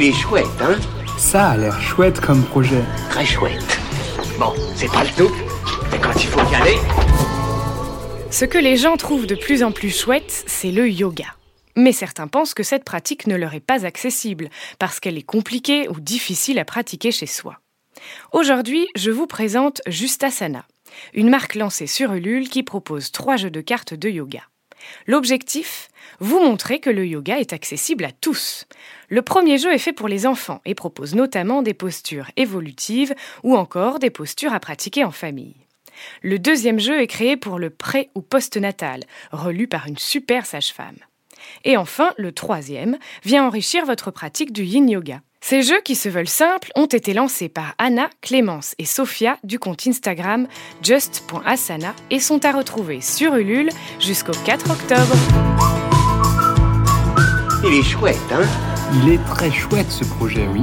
Il est chouette, hein Ça a l'air chouette comme projet. Très chouette. Bon, c'est pas le tout, mais quand il faut y aller... Ce que les gens trouvent de plus en plus chouette, c'est le yoga. Mais certains pensent que cette pratique ne leur est pas accessible, parce qu'elle est compliquée ou difficile à pratiquer chez soi. Aujourd'hui, je vous présente Justasana, une marque lancée sur Ulule qui propose trois jeux de cartes de yoga. L'objectif Vous montrer que le yoga est accessible à tous. Le premier jeu est fait pour les enfants et propose notamment des postures évolutives ou encore des postures à pratiquer en famille. Le deuxième jeu est créé pour le pré- ou post-natal, relu par une super sage-femme. Et enfin, le troisième vient enrichir votre pratique du yin yoga. Ces jeux qui se veulent simples ont été lancés par Anna, Clémence et Sophia du compte Instagram just.asana et sont à retrouver sur Ulule jusqu'au 4 octobre. Il est chouette, hein? Il est très chouette ce projet, oui.